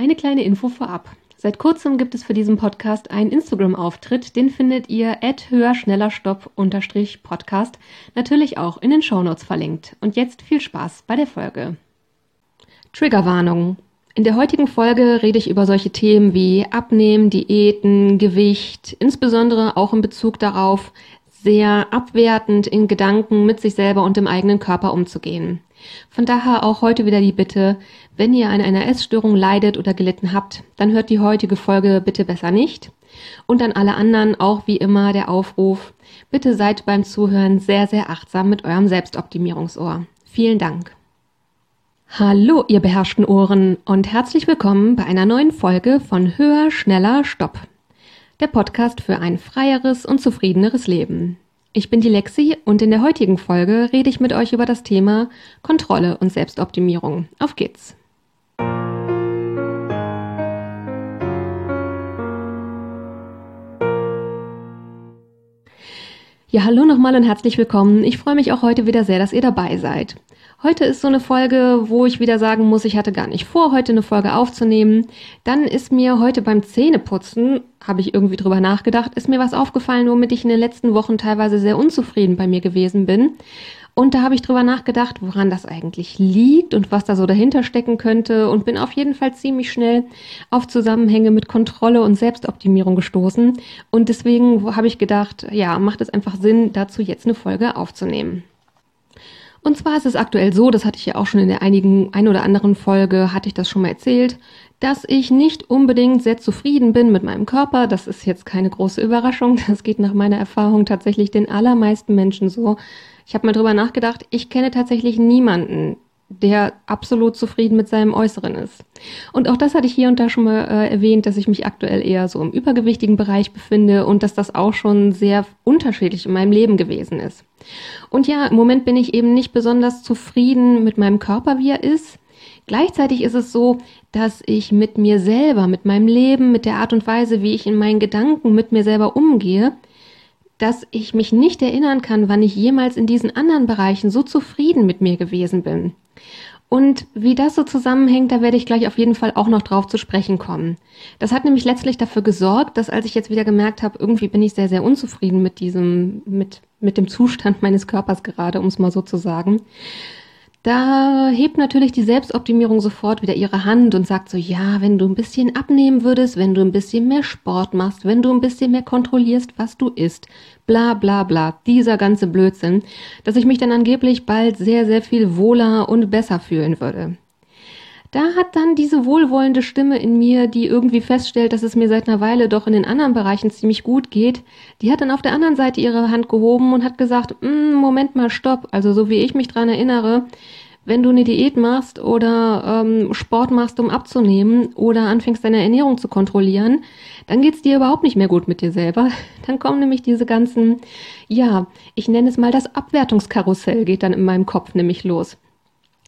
Eine kleine Info vorab. Seit kurzem gibt es für diesen Podcast einen Instagram-Auftritt, den findet ihr höher schneller stopp Podcast natürlich auch in den Shownotes verlinkt. Und jetzt viel Spaß bei der Folge. Triggerwarnung. In der heutigen Folge rede ich über solche Themen wie Abnehmen, Diäten, Gewicht, insbesondere auch in Bezug darauf, sehr abwertend in Gedanken mit sich selber und dem eigenen Körper umzugehen. Von daher auch heute wieder die Bitte, wenn ihr an einer Essstörung leidet oder gelitten habt, dann hört die heutige Folge bitte besser nicht. Und an alle anderen auch wie immer der Aufruf, bitte seid beim Zuhören sehr, sehr achtsam mit eurem Selbstoptimierungsohr. Vielen Dank. Hallo, ihr beherrschten Ohren und herzlich willkommen bei einer neuen Folge von Höher, Schneller, Stopp. Der Podcast für ein freieres und zufriedeneres Leben. Ich bin die Lexi und in der heutigen Folge rede ich mit euch über das Thema Kontrolle und Selbstoptimierung. Auf geht's! Ja, hallo nochmal und herzlich willkommen. Ich freue mich auch heute wieder sehr, dass ihr dabei seid. Heute ist so eine Folge, wo ich wieder sagen muss, ich hatte gar nicht vor, heute eine Folge aufzunehmen. Dann ist mir heute beim Zähneputzen, habe ich irgendwie drüber nachgedacht, ist mir was aufgefallen, womit ich in den letzten Wochen teilweise sehr unzufrieden bei mir gewesen bin. Und da habe ich drüber nachgedacht, woran das eigentlich liegt und was da so dahinter stecken könnte und bin auf jeden Fall ziemlich schnell auf Zusammenhänge mit Kontrolle und Selbstoptimierung gestoßen. Und deswegen habe ich gedacht, ja, macht es einfach Sinn, dazu jetzt eine Folge aufzunehmen. Und zwar ist es aktuell so, das hatte ich ja auch schon in der einigen, ein oder anderen Folge, hatte ich das schon mal erzählt, dass ich nicht unbedingt sehr zufrieden bin mit meinem Körper. Das ist jetzt keine große Überraschung. Das geht nach meiner Erfahrung tatsächlich den allermeisten Menschen so. Ich habe mal drüber nachgedacht, ich kenne tatsächlich niemanden, der absolut zufrieden mit seinem Äußeren ist. Und auch das hatte ich hier und da schon mal äh, erwähnt, dass ich mich aktuell eher so im übergewichtigen Bereich befinde und dass das auch schon sehr unterschiedlich in meinem Leben gewesen ist. Und ja, im Moment bin ich eben nicht besonders zufrieden mit meinem Körper, wie er ist. Gleichzeitig ist es so, dass ich mit mir selber, mit meinem Leben, mit der Art und Weise, wie ich in meinen Gedanken mit mir selber umgehe, dass ich mich nicht erinnern kann, wann ich jemals in diesen anderen Bereichen so zufrieden mit mir gewesen bin. Und wie das so zusammenhängt, da werde ich gleich auf jeden Fall auch noch drauf zu sprechen kommen. Das hat nämlich letztlich dafür gesorgt, dass als ich jetzt wieder gemerkt habe, irgendwie bin ich sehr, sehr unzufrieden mit diesem, mit, mit dem Zustand meines Körpers gerade, um es mal so zu sagen, da hebt natürlich die Selbstoptimierung sofort wieder ihre Hand und sagt so, ja, wenn du ein bisschen abnehmen würdest, wenn du ein bisschen mehr Sport machst, wenn du ein bisschen mehr kontrollierst, was du isst, bla bla bla, dieser ganze Blödsinn, dass ich mich dann angeblich bald sehr, sehr viel wohler und besser fühlen würde. Da hat dann diese wohlwollende Stimme in mir, die irgendwie feststellt, dass es mir seit einer Weile doch in den anderen Bereichen ziemlich gut geht, die hat dann auf der anderen Seite ihre Hand gehoben und hat gesagt, mm, Moment mal, stopp. Also so wie ich mich dran erinnere, wenn du eine Diät machst oder ähm, Sport machst, um abzunehmen oder anfängst deine Ernährung zu kontrollieren, dann geht's dir überhaupt nicht mehr gut mit dir selber. Dann kommen nämlich diese ganzen, ja, ich nenne es mal das Abwertungskarussell geht dann in meinem Kopf nämlich los.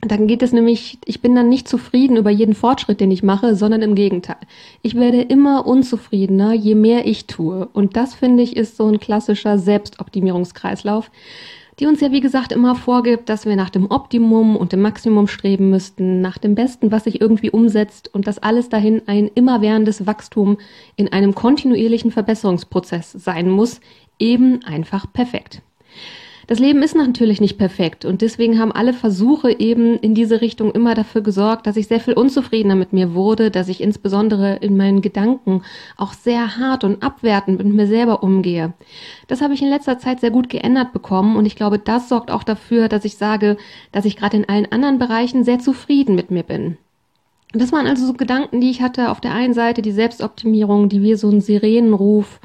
Dann geht es nämlich, ich bin dann nicht zufrieden über jeden Fortschritt, den ich mache, sondern im Gegenteil. Ich werde immer unzufriedener, je mehr ich tue. Und das finde ich ist so ein klassischer Selbstoptimierungskreislauf, die uns ja wie gesagt immer vorgibt, dass wir nach dem Optimum und dem Maximum streben müssten, nach dem Besten, was sich irgendwie umsetzt und dass alles dahin ein immerwährendes Wachstum in einem kontinuierlichen Verbesserungsprozess sein muss, eben einfach perfekt. Das Leben ist natürlich nicht perfekt und deswegen haben alle Versuche eben in diese Richtung immer dafür gesorgt, dass ich sehr viel unzufriedener mit mir wurde, dass ich insbesondere in meinen Gedanken auch sehr hart und abwertend mit mir selber umgehe. Das habe ich in letzter Zeit sehr gut geändert bekommen und ich glaube, das sorgt auch dafür, dass ich sage, dass ich gerade in allen anderen Bereichen sehr zufrieden mit mir bin. Das waren also so Gedanken, die ich hatte. Auf der einen Seite die Selbstoptimierung, die wie so ein Sirenenruf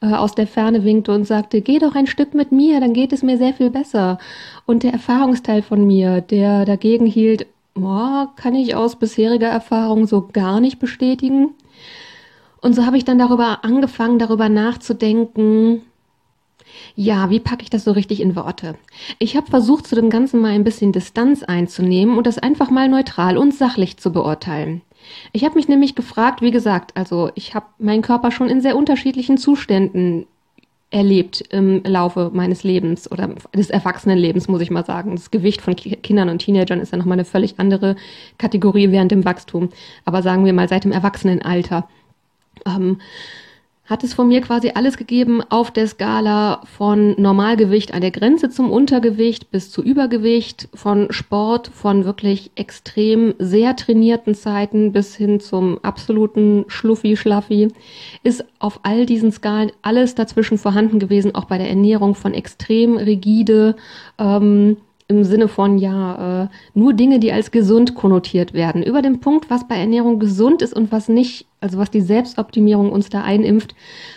aus der Ferne winkte und sagte, geh doch ein Stück mit mir, dann geht es mir sehr viel besser. Und der Erfahrungsteil von mir, der dagegen hielt, oh, kann ich aus bisheriger Erfahrung so gar nicht bestätigen. Und so habe ich dann darüber angefangen, darüber nachzudenken, ja, wie packe ich das so richtig in Worte? Ich habe versucht, zu dem Ganzen mal ein bisschen Distanz einzunehmen und das einfach mal neutral und sachlich zu beurteilen. Ich habe mich nämlich gefragt, wie gesagt, also ich habe meinen Körper schon in sehr unterschiedlichen Zuständen erlebt im Laufe meines Lebens oder des Erwachsenenlebens, muss ich mal sagen. Das Gewicht von Kindern und Teenagern ist ja nochmal eine völlig andere Kategorie während dem Wachstum. Aber sagen wir mal seit dem Erwachsenenalter. Ähm, hat es von mir quasi alles gegeben auf der Skala von Normalgewicht an der Grenze zum Untergewicht bis zu Übergewicht, von Sport, von wirklich extrem sehr trainierten Zeiten bis hin zum absoluten Schluffi-Schlaffi, ist auf all diesen Skalen alles dazwischen vorhanden gewesen, auch bei der Ernährung von extrem rigide, ähm, im Sinne von ja äh, nur Dinge, die als gesund konnotiert werden. Über den Punkt, was bei Ernährung gesund ist und was nicht, also was die Selbstoptimierung uns da einimpft,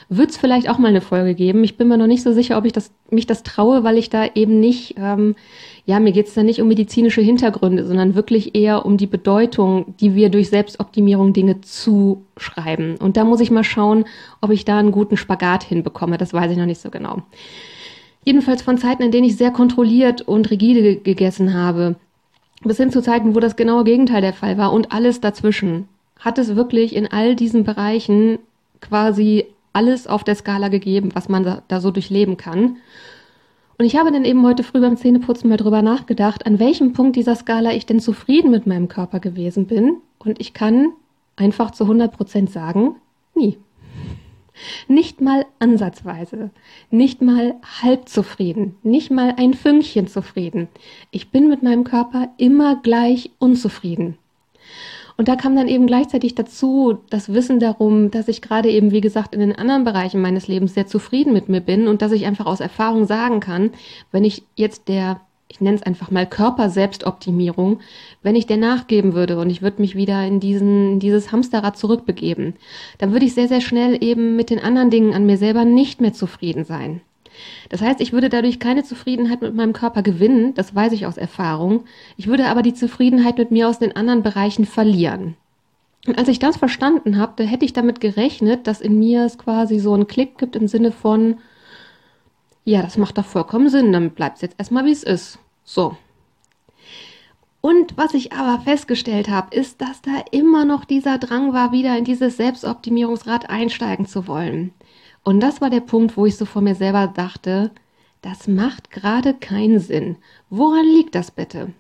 wird es vielleicht auch mal eine Folge geben. Ich bin mir noch nicht so sicher, ob ich das, mich das traue, weil ich da eben nicht, ähm, ja, mir geht es da nicht um medizinische Hintergründe, sondern wirklich eher um die Bedeutung, die wir durch Selbstoptimierung Dinge zuschreiben. Und da muss ich mal schauen, ob ich da einen guten Spagat hinbekomme. Das weiß ich noch nicht so genau. Jedenfalls von Zeiten, in denen ich sehr kontrolliert und rigide gegessen habe, bis hin zu Zeiten, wo das genaue Gegenteil der Fall war und alles dazwischen, hat es wirklich in all diesen Bereichen quasi alles auf der Skala gegeben, was man da, so durchleben kann. Und ich habe dann eben heute früh beim Zähneputzen mal drüber nachgedacht, an welchem Punkt dieser Skala ich denn zufrieden mit meinem Körper gewesen bin. Und ich kann einfach zu 100 Prozent sagen, nie. Nicht mal ansatzweise, nicht mal halb zufrieden, nicht mal ein Fünkchen zufrieden. Ich bin mit meinem Körper immer gleich unzufrieden. Und da kam dann eben gleichzeitig dazu das Wissen darum, dass ich gerade eben, wie gesagt, in den anderen Bereichen meines Lebens sehr zufrieden mit mir bin und dass ich einfach aus Erfahrung sagen kann, wenn ich jetzt der ich nenne es einfach mal Körperselbstoptimierung, wenn ich der nachgeben würde und ich würde mich wieder in diesen, dieses Hamsterrad zurückbegeben, dann würde ich sehr, sehr schnell eben mit den anderen Dingen an mir selber nicht mehr zufrieden sein. Das heißt, ich würde dadurch keine Zufriedenheit mit meinem Körper gewinnen, das weiß ich aus Erfahrung. Ich würde aber die Zufriedenheit mit mir aus den anderen Bereichen verlieren. Und als ich das verstanden habe, da hätte ich damit gerechnet, dass in mir es quasi so einen Klick gibt im Sinne von, ja, das macht doch vollkommen Sinn, dann bleibt es jetzt erstmal wie es ist. So. Und was ich aber festgestellt habe, ist, dass da immer noch dieser Drang war, wieder in dieses Selbstoptimierungsrad einsteigen zu wollen. Und das war der Punkt, wo ich so vor mir selber dachte, das macht gerade keinen Sinn. Woran liegt das bitte?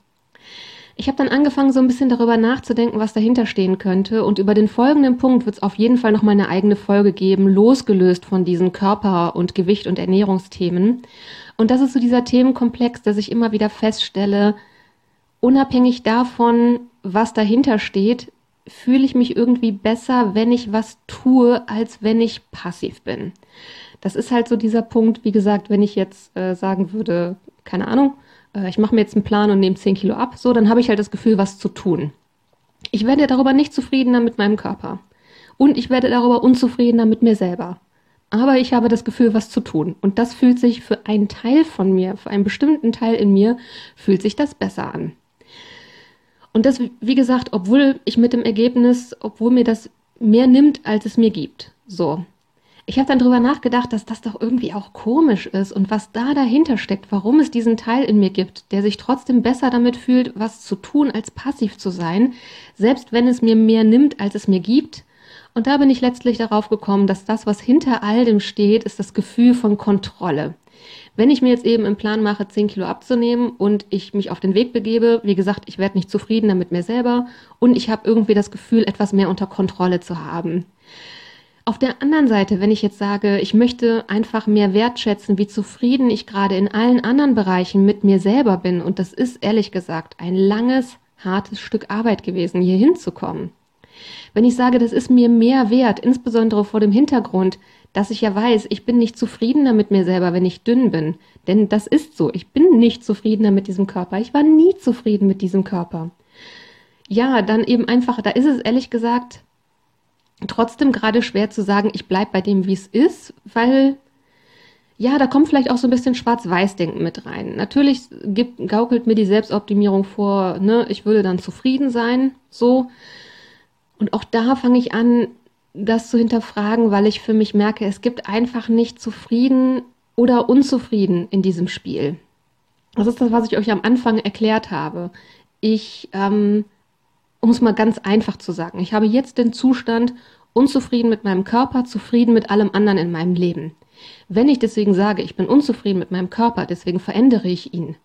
Ich habe dann angefangen, so ein bisschen darüber nachzudenken, was dahinter stehen könnte. Und über den folgenden Punkt wird es auf jeden Fall noch mal eine eigene Folge geben, losgelöst von diesen Körper- und Gewicht- und Ernährungsthemen. Und das ist so dieser Themenkomplex, dass ich immer wieder feststelle, unabhängig davon, was dahinter steht, fühle ich mich irgendwie besser, wenn ich was tue, als wenn ich passiv bin. Das ist halt so dieser Punkt, wie gesagt, wenn ich jetzt äh, sagen würde, keine Ahnung, äh, ich mache mir jetzt einen Plan und nehme 10 Kilo ab, so, dann habe ich halt das Gefühl, was zu tun. Ich werde darüber nicht zufriedener mit meinem Körper. Und ich werde darüber unzufriedener mit mir selber. Aber ich habe das Gefühl, was zu tun. Und das fühlt sich für einen Teil von mir, für einen bestimmten Teil in mir, fühlt sich das besser an. Und das, wie gesagt, obwohl ich mit dem Ergebnis, obwohl mir das mehr nimmt, als es mir gibt. So. Ich habe dann drüber nachgedacht, dass das doch irgendwie auch komisch ist und was da dahinter steckt, warum es diesen Teil in mir gibt, der sich trotzdem besser damit fühlt, was zu tun, als passiv zu sein, selbst wenn es mir mehr nimmt, als es mir gibt. Und da bin ich letztlich darauf gekommen, dass das, was hinter all dem steht, ist das Gefühl von Kontrolle. Wenn ich mir jetzt eben im Plan mache, 10 Kilo abzunehmen und ich mich auf den Weg begebe, wie gesagt, ich werde nicht zufriedener mit mir selber und ich habe irgendwie das Gefühl, etwas mehr unter Kontrolle zu haben. Auf der anderen Seite, wenn ich jetzt sage, ich möchte einfach mehr wertschätzen, wie zufrieden ich gerade in allen anderen Bereichen mit mir selber bin, und das ist ehrlich gesagt ein langes, hartes Stück Arbeit gewesen, hier hinzukommen. Wenn ich sage, das ist mir mehr wert, insbesondere vor dem Hintergrund, dass ich ja weiß, ich bin nicht zufriedener mit mir selber, wenn ich dünn bin. Denn das ist so. Ich bin nicht zufriedener mit diesem Körper. Ich war nie zufrieden mit diesem Körper. Ja, dann eben einfach, da ist es ehrlich gesagt trotzdem gerade schwer zu sagen, ich bleibe bei dem, wie es ist, weil ja, da kommt vielleicht auch so ein bisschen Schwarz-Weiß-Denken mit rein. Natürlich gibt, gaukelt mir die Selbstoptimierung vor, ne, ich würde dann zufrieden sein, so. Und auch da fange ich an, das zu hinterfragen, weil ich für mich merke, es gibt einfach nicht zufrieden oder unzufrieden in diesem Spiel. Das ist das, was ich euch am Anfang erklärt habe. Ich ähm, um es mal ganz einfach zu sagen, ich habe jetzt den Zustand unzufrieden mit meinem Körper, zufrieden mit allem anderen in meinem Leben. Wenn ich deswegen sage, ich bin unzufrieden mit meinem Körper, deswegen verändere ich ihn,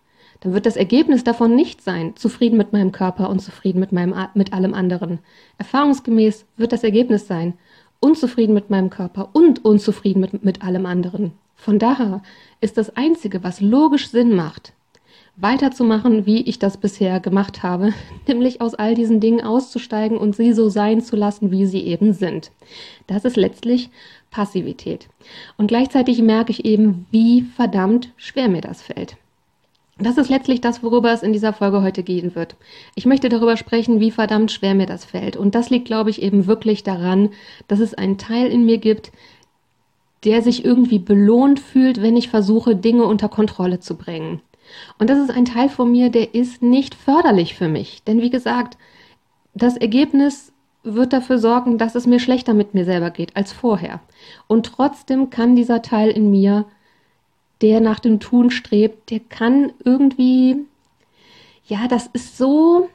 dann wird das Ergebnis davon nicht sein, zufrieden mit meinem Körper und zufrieden mit, meinem, mit allem anderen. Erfahrungsgemäß wird das Ergebnis sein, unzufrieden mit meinem Körper und unzufrieden mit, mit allem anderen. Von daher ist das Einzige, was logisch Sinn macht, weiterzumachen, wie ich das bisher gemacht habe, nämlich aus all diesen Dingen auszusteigen und sie so sein zu lassen, wie sie eben sind. Das ist letztlich Passivität. Und gleichzeitig merke ich eben, wie verdammt schwer mir das fällt. Das ist letztlich das, worüber es in dieser Folge heute gehen wird. Ich möchte darüber sprechen, wie verdammt schwer mir das fällt. Und das liegt, glaube ich, eben wirklich daran, dass es einen Teil in mir gibt, der sich irgendwie belohnt fühlt, wenn ich versuche, Dinge unter Kontrolle zu bringen. Und das ist ein Teil von mir, der ist nicht förderlich für mich. Denn wie gesagt, das Ergebnis wird dafür sorgen, dass es mir schlechter mit mir selber geht als vorher. Und trotzdem kann dieser Teil in mir der nach dem Tun strebt, der kann irgendwie, ja, das ist so,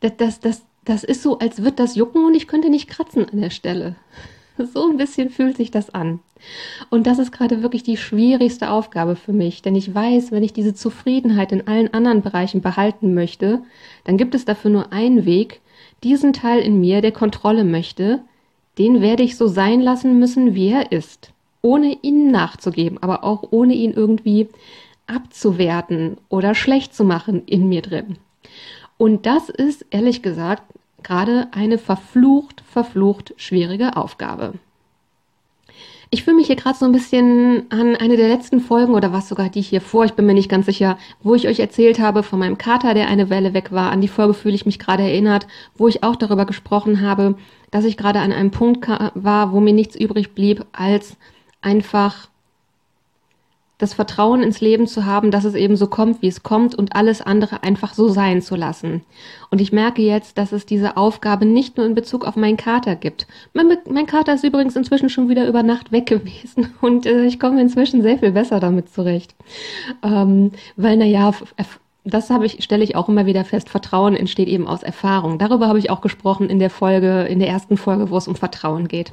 das, das, das, das ist so, als wird das jucken und ich könnte nicht kratzen an der Stelle. So ein bisschen fühlt sich das an. Und das ist gerade wirklich die schwierigste Aufgabe für mich, denn ich weiß, wenn ich diese Zufriedenheit in allen anderen Bereichen behalten möchte, dann gibt es dafür nur einen Weg, diesen Teil in mir, der Kontrolle möchte, den werde ich so sein lassen müssen, wie er ist ohne ihn nachzugeben, aber auch ohne ihn irgendwie abzuwerten oder schlecht zu machen in mir drin. Und das ist ehrlich gesagt gerade eine verflucht, verflucht schwierige Aufgabe. Ich fühle mich hier gerade so ein bisschen an eine der letzten Folgen oder was sogar die hier vor, ich bin mir nicht ganz sicher, wo ich euch erzählt habe von meinem Kater, der eine Welle weg war. An die Folge fühle ich mich gerade erinnert, wo ich auch darüber gesprochen habe, dass ich gerade an einem Punkt war, wo mir nichts übrig blieb, als einfach das Vertrauen ins Leben zu haben, dass es eben so kommt, wie es kommt und alles andere einfach so sein zu lassen. Und ich merke jetzt, dass es diese Aufgabe nicht nur in Bezug auf meinen Kater gibt. Mein, mein Kater ist übrigens inzwischen schon wieder über Nacht weg gewesen und äh, ich komme inzwischen sehr viel besser damit zurecht. Ähm, weil, naja, das habe ich, stelle ich auch immer wieder fest. Vertrauen entsteht eben aus Erfahrung. Darüber habe ich auch gesprochen in der Folge, in der ersten Folge, wo es um Vertrauen geht.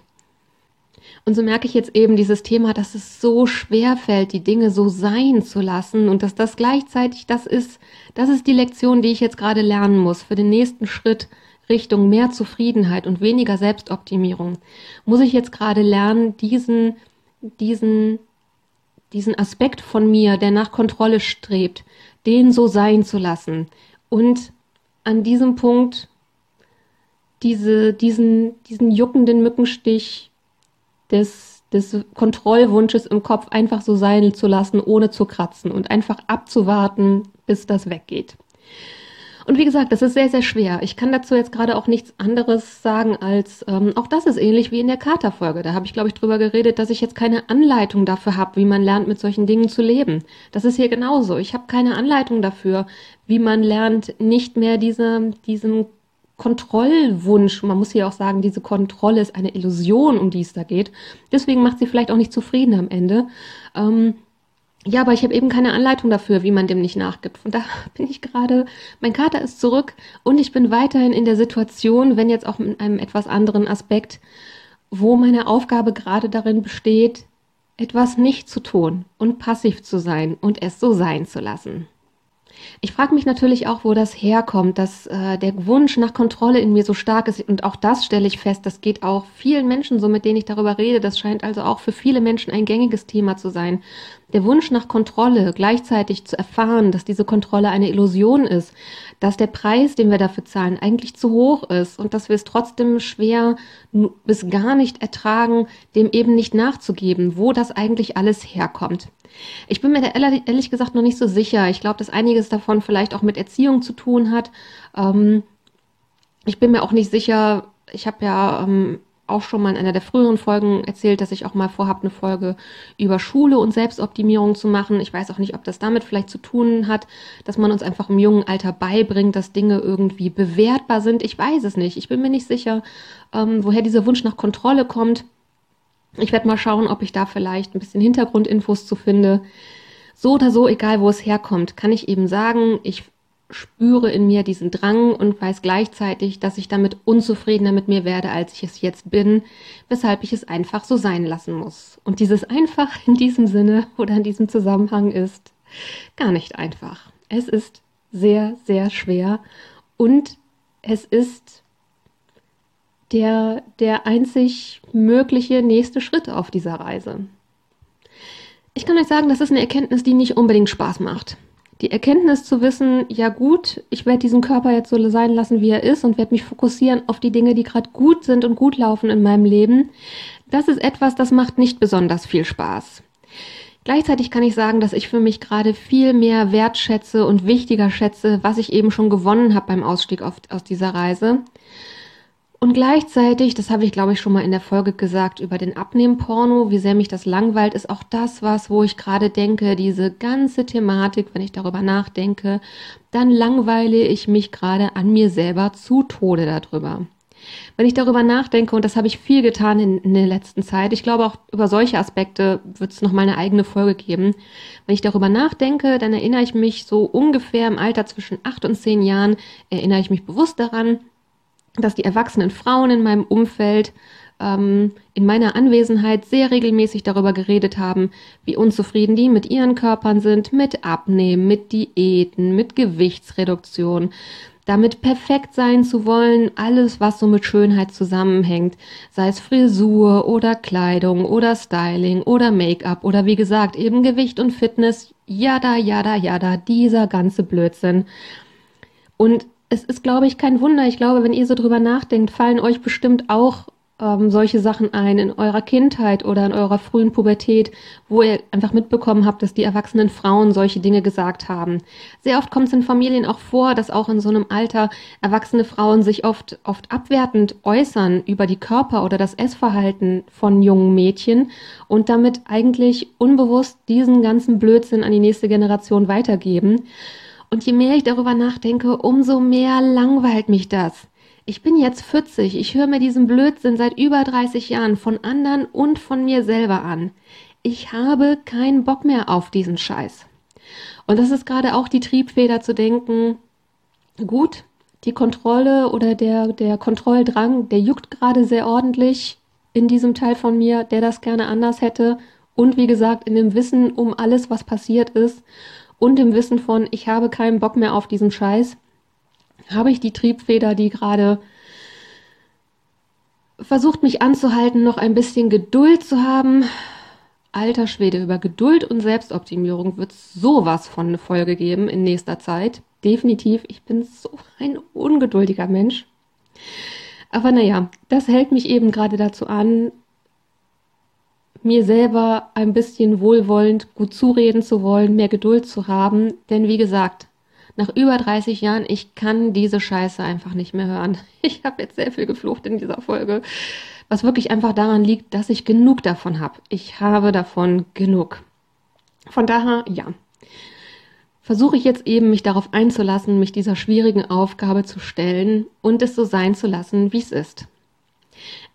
Und so merke ich jetzt eben dieses Thema, dass es so schwer fällt, die Dinge so sein zu lassen und dass das gleichzeitig das ist, das ist die Lektion, die ich jetzt gerade lernen muss für den nächsten Schritt Richtung mehr Zufriedenheit und weniger Selbstoptimierung. Muss ich jetzt gerade lernen, diesen, diesen, diesen Aspekt von mir, der nach Kontrolle strebt, den so sein zu lassen und an diesem Punkt diese, diesen, diesen juckenden Mückenstich des, des Kontrollwunsches im Kopf einfach so sein zu lassen, ohne zu kratzen und einfach abzuwarten, bis das weggeht. Und wie gesagt, das ist sehr, sehr schwer. Ich kann dazu jetzt gerade auch nichts anderes sagen als, ähm, auch das ist ähnlich wie in der Katerfolge. Da habe ich, glaube ich, drüber geredet, dass ich jetzt keine Anleitung dafür habe, wie man lernt, mit solchen Dingen zu leben. Das ist hier genauso. Ich habe keine Anleitung dafür, wie man lernt, nicht mehr diese, diesem Kontrollwunsch. Man muss hier auch sagen, diese Kontrolle ist eine Illusion, um die es da geht. Deswegen macht sie vielleicht auch nicht zufrieden am Ende. Ähm, ja, aber ich habe eben keine Anleitung dafür, wie man dem nicht nachgibt. Und da bin ich gerade, mein Kater ist zurück und ich bin weiterhin in der Situation, wenn jetzt auch in einem etwas anderen Aspekt, wo meine Aufgabe gerade darin besteht, etwas nicht zu tun und passiv zu sein und es so sein zu lassen. Ich frage mich natürlich auch, wo das herkommt, dass äh, der Wunsch nach Kontrolle in mir so stark ist. Und auch das stelle ich fest, das geht auch vielen Menschen so, mit denen ich darüber rede. Das scheint also auch für viele Menschen ein gängiges Thema zu sein. Der Wunsch nach Kontrolle, gleichzeitig zu erfahren, dass diese Kontrolle eine Illusion ist, dass der Preis, den wir dafür zahlen, eigentlich zu hoch ist und dass wir es trotzdem schwer bis gar nicht ertragen, dem eben nicht nachzugeben, wo das eigentlich alles herkommt. Ich bin mir da ehrlich gesagt noch nicht so sicher. Ich glaube, dass einiges davon vielleicht auch mit Erziehung zu tun hat. Ähm, ich bin mir auch nicht sicher. Ich habe ja ähm, auch schon mal in einer der früheren Folgen erzählt, dass ich auch mal vorhabe, eine Folge über Schule und Selbstoptimierung zu machen. Ich weiß auch nicht, ob das damit vielleicht zu tun hat, dass man uns einfach im jungen Alter beibringt, dass Dinge irgendwie bewertbar sind. Ich weiß es nicht. Ich bin mir nicht sicher, ähm, woher dieser Wunsch nach Kontrolle kommt. Ich werde mal schauen, ob ich da vielleicht ein bisschen Hintergrundinfos zu finde. So oder so, egal wo es herkommt, kann ich eben sagen, ich spüre in mir diesen Drang und weiß gleichzeitig, dass ich damit unzufriedener mit mir werde, als ich es jetzt bin, weshalb ich es einfach so sein lassen muss. Und dieses einfach in diesem Sinne oder in diesem Zusammenhang ist gar nicht einfach. Es ist sehr, sehr schwer und es ist der, der einzig mögliche nächste Schritt auf dieser Reise. Ich kann euch sagen, das ist eine Erkenntnis, die nicht unbedingt Spaß macht. Die Erkenntnis zu wissen, ja gut, ich werde diesen Körper jetzt so sein lassen, wie er ist und werde mich fokussieren auf die Dinge, die gerade gut sind und gut laufen in meinem Leben, das ist etwas, das macht nicht besonders viel Spaß. Gleichzeitig kann ich sagen, dass ich für mich gerade viel mehr wertschätze und wichtiger schätze, was ich eben schon gewonnen habe beim Ausstieg auf, aus dieser Reise. Und gleichzeitig, das habe ich glaube ich schon mal in der Folge gesagt über den Abnehmporno, wie sehr mich das langweilt, ist auch das was, wo ich gerade denke, diese ganze Thematik, wenn ich darüber nachdenke, dann langweile ich mich gerade an mir selber zu Tode darüber. Wenn ich darüber nachdenke, und das habe ich viel getan in, in der letzten Zeit, ich glaube auch über solche Aspekte wird es nochmal eine eigene Folge geben. Wenn ich darüber nachdenke, dann erinnere ich mich so ungefähr im Alter zwischen acht und zehn Jahren, erinnere ich mich bewusst daran, dass die erwachsenen Frauen in meinem Umfeld ähm, in meiner Anwesenheit sehr regelmäßig darüber geredet haben, wie unzufrieden die mit ihren Körpern sind, mit Abnehmen, mit Diäten, mit Gewichtsreduktion, damit perfekt sein zu wollen, alles, was so mit Schönheit zusammenhängt, sei es Frisur oder Kleidung oder Styling oder Make-up oder wie gesagt eben Gewicht und Fitness, jada, jada, jada, dieser ganze Blödsinn. Und es ist, glaube ich, kein Wunder. Ich glaube, wenn ihr so drüber nachdenkt, fallen euch bestimmt auch ähm, solche Sachen ein in eurer Kindheit oder in eurer frühen Pubertät, wo ihr einfach mitbekommen habt, dass die erwachsenen Frauen solche Dinge gesagt haben. Sehr oft kommt es in Familien auch vor, dass auch in so einem Alter erwachsene Frauen sich oft, oft abwertend äußern über die Körper oder das Essverhalten von jungen Mädchen und damit eigentlich unbewusst diesen ganzen Blödsinn an die nächste Generation weitergeben. Und je mehr ich darüber nachdenke, umso mehr langweilt mich das. Ich bin jetzt 40, ich höre mir diesen Blödsinn seit über 30 Jahren von anderen und von mir selber an. Ich habe keinen Bock mehr auf diesen Scheiß. Und das ist gerade auch die Triebfeder zu denken, gut, die Kontrolle oder der, der Kontrolldrang, der juckt gerade sehr ordentlich in diesem Teil von mir, der das gerne anders hätte. Und wie gesagt, in dem Wissen um alles, was passiert ist und im Wissen von, ich habe keinen Bock mehr auf diesen Scheiß, habe ich die Triebfeder, die gerade versucht mich anzuhalten, noch ein bisschen Geduld zu haben. Alter Schwede, über Geduld und Selbstoptimierung wird sowas von eine Folge geben in nächster Zeit. Definitiv, ich bin so ein ungeduldiger Mensch. Aber naja, das hält mich eben gerade dazu an, mir selber ein bisschen wohlwollend gut zureden zu wollen, mehr Geduld zu haben. Denn wie gesagt, nach über 30 Jahren, ich kann diese Scheiße einfach nicht mehr hören. Ich habe jetzt sehr viel geflucht in dieser Folge, was wirklich einfach daran liegt, dass ich genug davon habe. Ich habe davon genug. Von daher, ja, versuche ich jetzt eben, mich darauf einzulassen, mich dieser schwierigen Aufgabe zu stellen und es so sein zu lassen, wie es ist.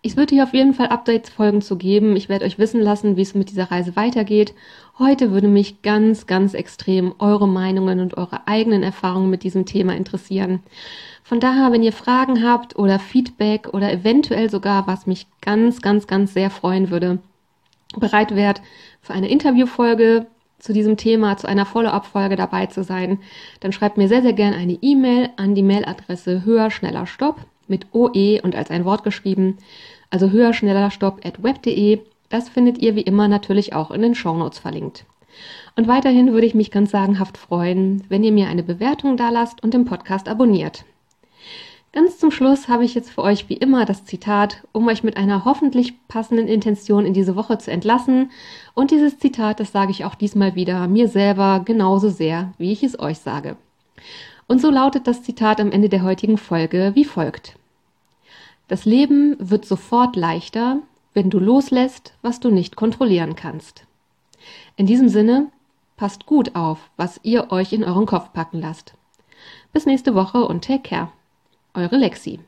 Ich würde hier auf jeden Fall Updates-Folgen zu geben. Ich werde euch wissen lassen, wie es mit dieser Reise weitergeht. Heute würde mich ganz, ganz extrem eure Meinungen und eure eigenen Erfahrungen mit diesem Thema interessieren. Von daher, wenn ihr Fragen habt oder Feedback oder eventuell sogar, was mich ganz, ganz, ganz sehr freuen würde, bereit wärt, für eine Interviewfolge zu diesem Thema, zu einer Follow-up-Folge dabei zu sein, dann schreibt mir sehr, sehr gerne eine E-Mail an die Mailadresse höher, schneller, stopp mit OE und als ein Wort geschrieben also höher, schneller, stopp at web.de. Das findet ihr wie immer natürlich auch in den Shownotes verlinkt. Und weiterhin würde ich mich ganz sagenhaft freuen, wenn ihr mir eine Bewertung dalasst und den Podcast abonniert. Ganz zum Schluss habe ich jetzt für euch wie immer das Zitat, um euch mit einer hoffentlich passenden Intention in diese Woche zu entlassen. Und dieses Zitat, das sage ich auch diesmal wieder mir selber genauso sehr, wie ich es euch sage. Und so lautet das Zitat am Ende der heutigen Folge wie folgt. Das Leben wird sofort leichter, wenn du loslässt, was du nicht kontrollieren kannst. In diesem Sinne, passt gut auf, was ihr euch in euren Kopf packen lasst. Bis nächste Woche und take care. Eure Lexi.